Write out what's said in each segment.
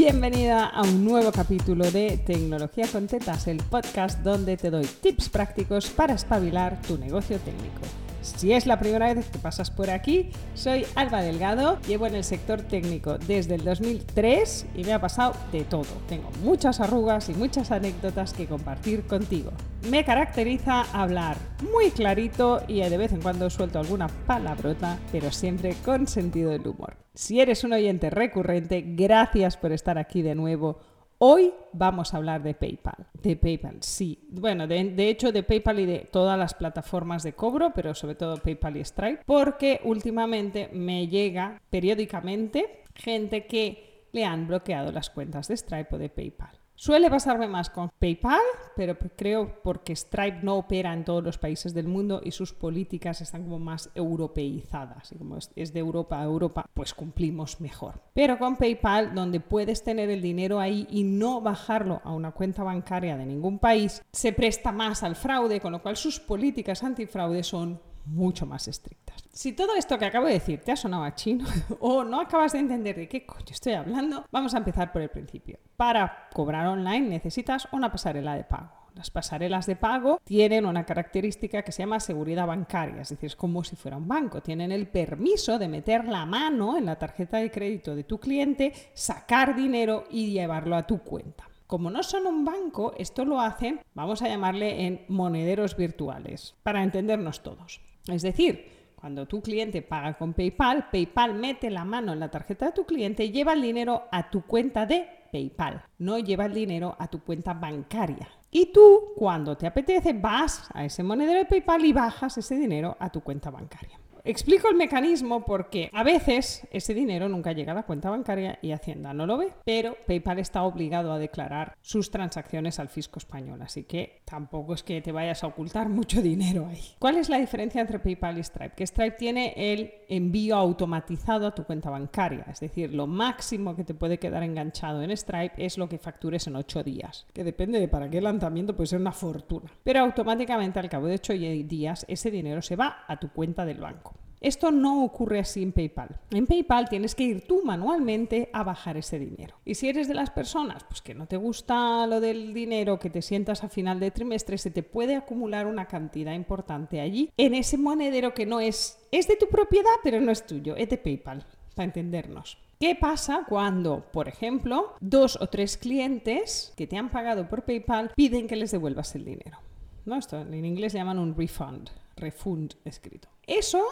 Bienvenida a un nuevo capítulo de Tecnología con Tetas, el podcast donde te doy tips prácticos para espabilar tu negocio técnico. Si es la primera vez que pasas por aquí, soy Alba Delgado, llevo en el sector técnico desde el 2003 y me ha pasado de todo. Tengo muchas arrugas y muchas anécdotas que compartir contigo. Me caracteriza hablar muy clarito y de vez en cuando suelto alguna palabrota, pero siempre con sentido del humor. Si eres un oyente recurrente, gracias por estar aquí de nuevo Hoy vamos a hablar de PayPal. De PayPal, sí. Bueno, de, hecho de PayPal y de todas las plataformas de cobro, pero sobre todo PayPal y Stripe, porque últimamente me llega periódicamente gente que le han bloqueado las cuentas de Stripe o de PayPal. Suele pasarme más con PayPal, pero creo porque Stripe no opera en todos los países del mundo y sus políticas están como más europeizadas. Y como es de Europa a Europa, pues cumplimos mejor. Pero con PayPal, donde puedes tener el dinero ahí y no bajarlo a una cuenta bancaria de ningún país, se presta más al fraude, con lo cual sus políticas antifraude son mucho más estrictas. Si todo esto que acabo de decir te ha sonado a chino o no acabas de entender de qué coño estoy hablando, vamos a empezar por el principio. Para cobrar online necesitas una pasarela de pago. Las pasarelas de pago tienen una característica que se llama seguridad bancaria, es decir, es como si fuera un banco. Tienen el permiso de meter la mano en la tarjeta de crédito de tu cliente, sacar dinero y llevarlo a tu cuenta. Como no son un banco, esto lo hacen, vamos a llamarle en monederos virtuales, para entendernos todos. Es decir, cuando tu cliente paga con PayPal, PayPal mete la mano en la tarjeta de tu cliente y lleva el dinero a tu cuenta de PayPal, no lleva el dinero a tu cuenta bancaria. Y tú, cuando te apetece, vas a ese monedero de PayPal y bajas ese dinero a tu cuenta bancaria. Explico el mecanismo porque a veces ese dinero nunca llega a la cuenta bancaria y Hacienda no lo ve, pero PayPal está obligado a declarar sus transacciones al fisco español, así que tampoco es que te vayas a ocultar mucho dinero ahí. ¿Cuál es la diferencia entre PayPal y Stripe? Que Stripe tiene el envío automatizado a tu cuenta bancaria, es decir, lo máximo que te puede quedar enganchado en Stripe es lo que factures en 8 días, que depende de para qué lanzamiento puede ser una fortuna, pero automáticamente al cabo de 8 días ese dinero se va a tu cuenta del banco. Esto no ocurre así en PayPal. En PayPal tienes que ir tú manualmente a bajar ese dinero. Y si eres de las personas pues, que no te gusta lo del dinero, que te sientas a final de trimestre, se te puede acumular una cantidad importante allí en ese monedero que no es, es de tu propiedad, pero no es tuyo, es de PayPal, para entendernos. ¿Qué pasa cuando, por ejemplo, dos o tres clientes que te han pagado por PayPal piden que les devuelvas el dinero? ¿No? Esto en inglés le llaman un refund, refund escrito. Eso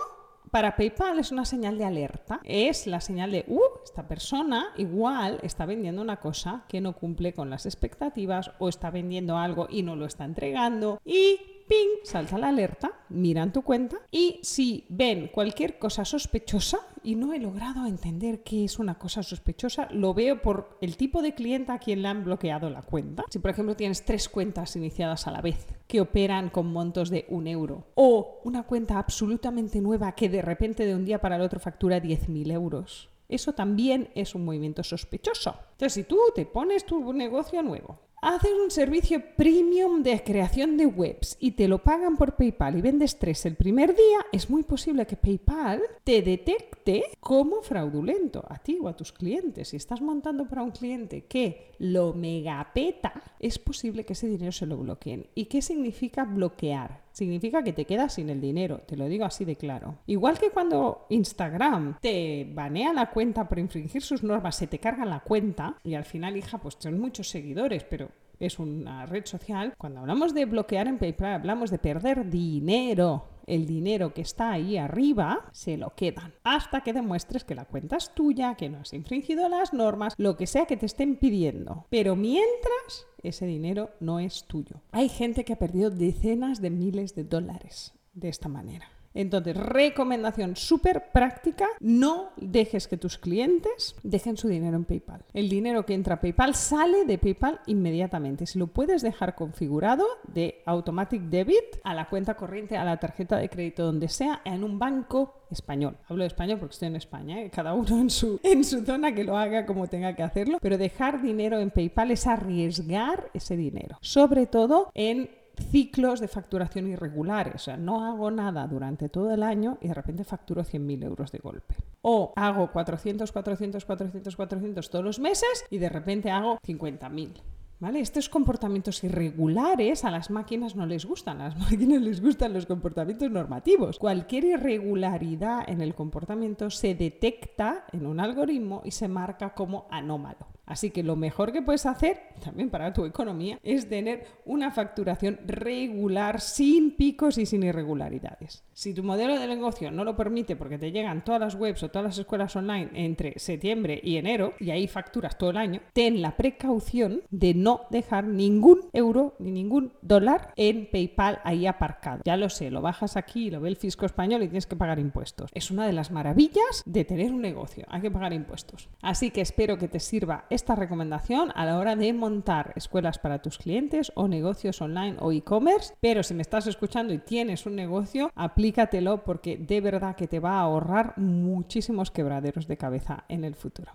para PayPal es una señal de alerta. Es la señal de, uh, esta persona igual está vendiendo una cosa que no cumple con las expectativas o está vendiendo algo y no lo está entregando. Y ping, salta la alerta, miran tu cuenta y si ven cualquier cosa sospechosa, y no he logrado entender qué es una cosa sospechosa, lo veo por el tipo de cliente a quien le han bloqueado la cuenta. Si por ejemplo tienes tres cuentas iniciadas a la vez que operan con montos de un euro o una cuenta absolutamente nueva que de repente de un día para el otro factura 10.000 euros. Eso también es un movimiento sospechoso. Entonces, si tú te pones tu negocio nuevo haces un servicio premium de creación de webs y te lo pagan por PayPal y vendes tres el primer día, es muy posible que PayPal te detecte como fraudulento a ti o a tus clientes. Si estás montando para un cliente que lo megapeta, es posible que ese dinero se lo bloqueen. ¿Y qué significa bloquear? Significa que te quedas sin el dinero, te lo digo así de claro. Igual que cuando Instagram te banea la cuenta por infringir sus normas, se te carga la cuenta y al final, hija, pues son muchos seguidores, pero es una red social. Cuando hablamos de bloquear en PayPal, hablamos de perder dinero. El dinero que está ahí arriba se lo quedan hasta que demuestres que la cuenta es tuya, que no has infringido las normas, lo que sea que te estén pidiendo. Pero mientras ese dinero no es tuyo. Hay gente que ha perdido decenas de miles de dólares de esta manera. Entonces, recomendación súper práctica, no dejes que tus clientes dejen su dinero en PayPal. El dinero que entra a PayPal sale de PayPal inmediatamente. Si lo puedes dejar configurado de Automatic Debit a la cuenta corriente, a la tarjeta de crédito, donde sea, en un banco español. Hablo de español porque estoy en España, ¿eh? cada uno en su, en su zona que lo haga como tenga que hacerlo, pero dejar dinero en PayPal es arriesgar ese dinero, sobre todo en ciclos de facturación irregulares. O sea, no hago nada durante todo el año y de repente facturo 100.000 euros de golpe. O hago 400, 400, 400, 400 todos los meses y de repente hago 50.000. ¿Vale? Estos comportamientos irregulares a las máquinas no les gustan, a las máquinas les gustan los comportamientos normativos. Cualquier irregularidad en el comportamiento se detecta en un algoritmo y se marca como anómalo. Así que lo mejor que puedes hacer, también para tu economía, es tener una facturación regular, sin picos y sin irregularidades. Si tu modelo de negocio no lo permite porque te llegan todas las webs o todas las escuelas online entre septiembre y enero y ahí facturas todo el año, ten la precaución de no dejar ningún euro ni ningún dólar en PayPal ahí aparcado. Ya lo sé, lo bajas aquí, lo ve el fisco español y tienes que pagar impuestos. Es una de las maravillas de tener un negocio, hay que pagar impuestos. Así que espero que te sirva esta recomendación a la hora de montar escuelas para tus clientes o negocios online o e-commerce. Pero si me estás escuchando y tienes un negocio, aplícatelo porque de verdad que te va a ahorrar muchísimos quebraderos de cabeza en el futuro.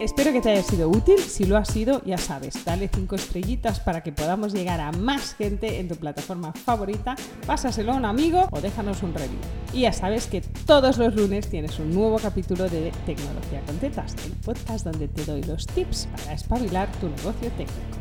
Espero que te haya sido útil. Si lo ha sido, ya sabes, dale 5 estrellitas para que podamos llegar a más gente en tu plataforma favorita. Pásaselo a un amigo o déjanos un review. Y ya sabes que todos los lunes tienes un nuevo capítulo de Tecnología con Tetas, el podcast donde te doy los tips para espabilar tu negocio técnico.